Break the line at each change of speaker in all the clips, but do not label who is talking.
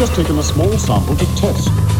just taken a small sample to test.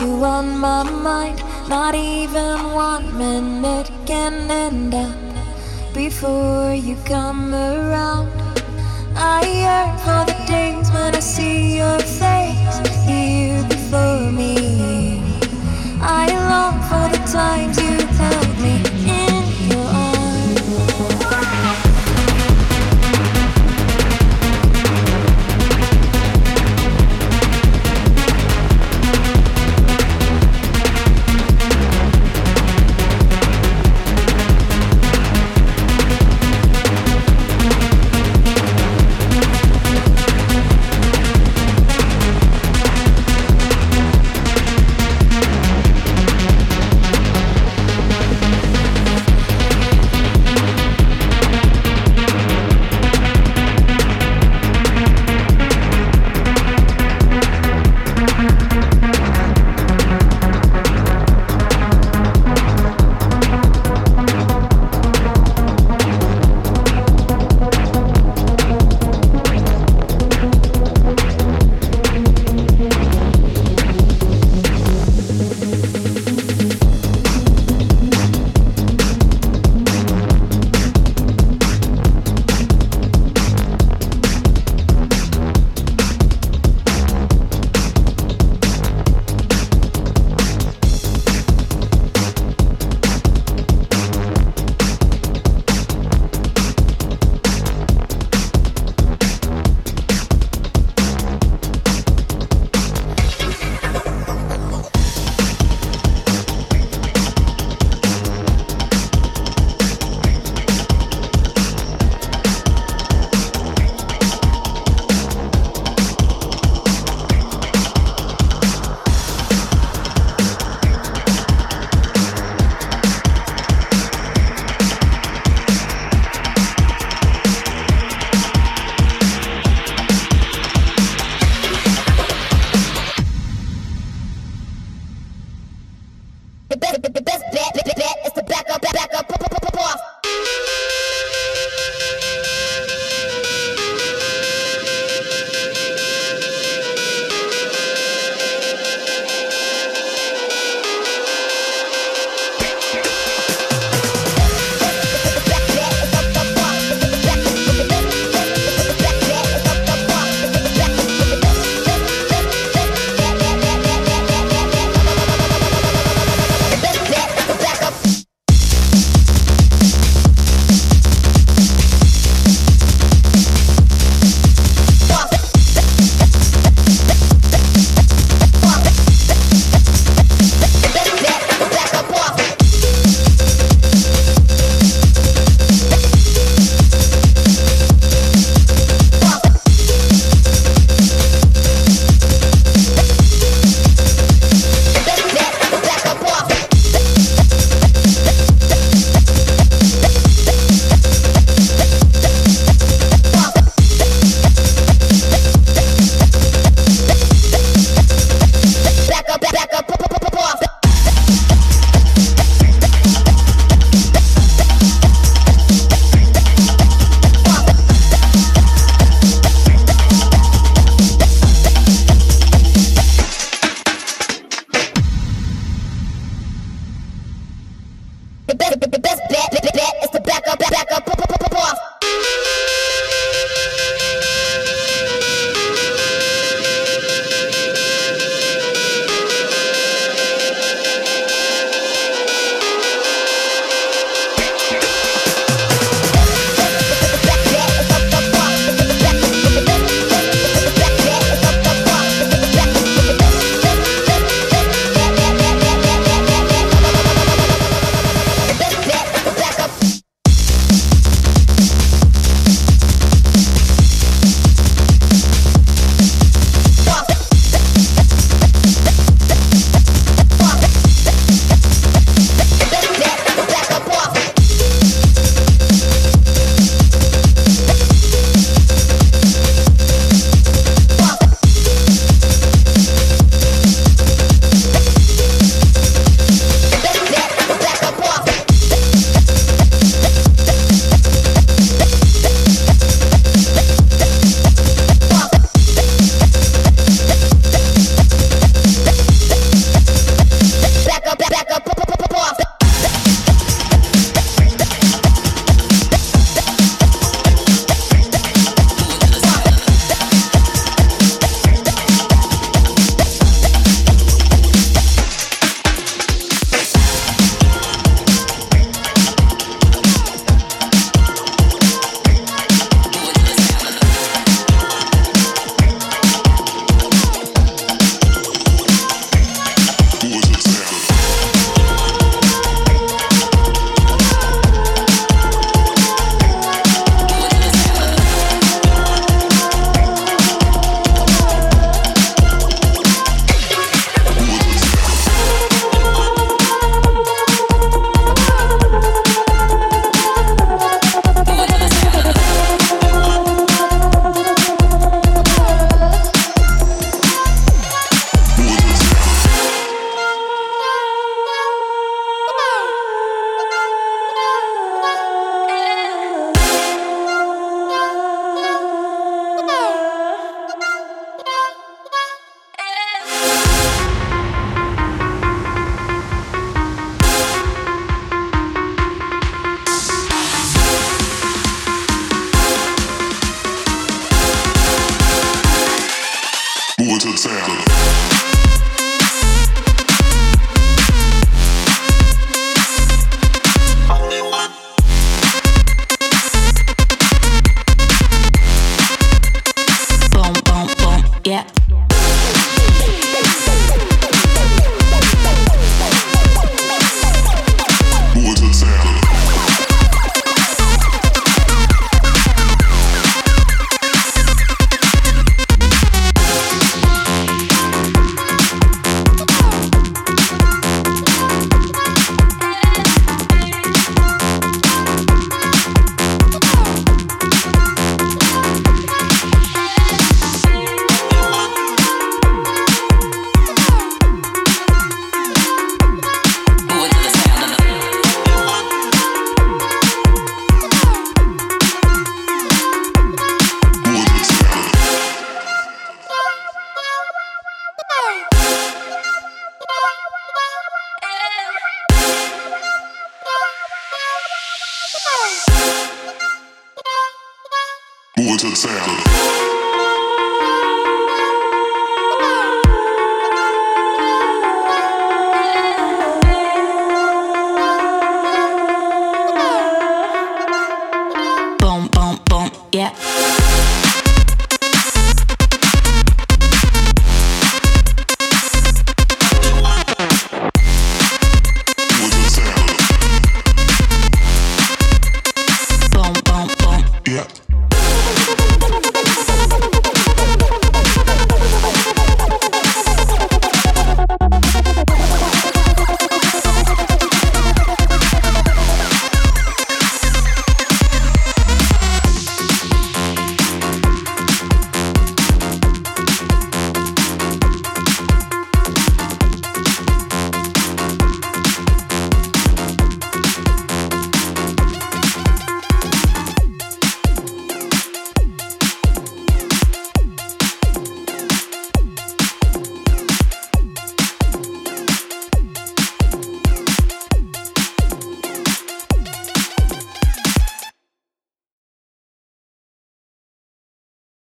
You on my mind. Not even one minute can end up before you come around. I yearn for the days when I see your face here before me. I long for the times you held me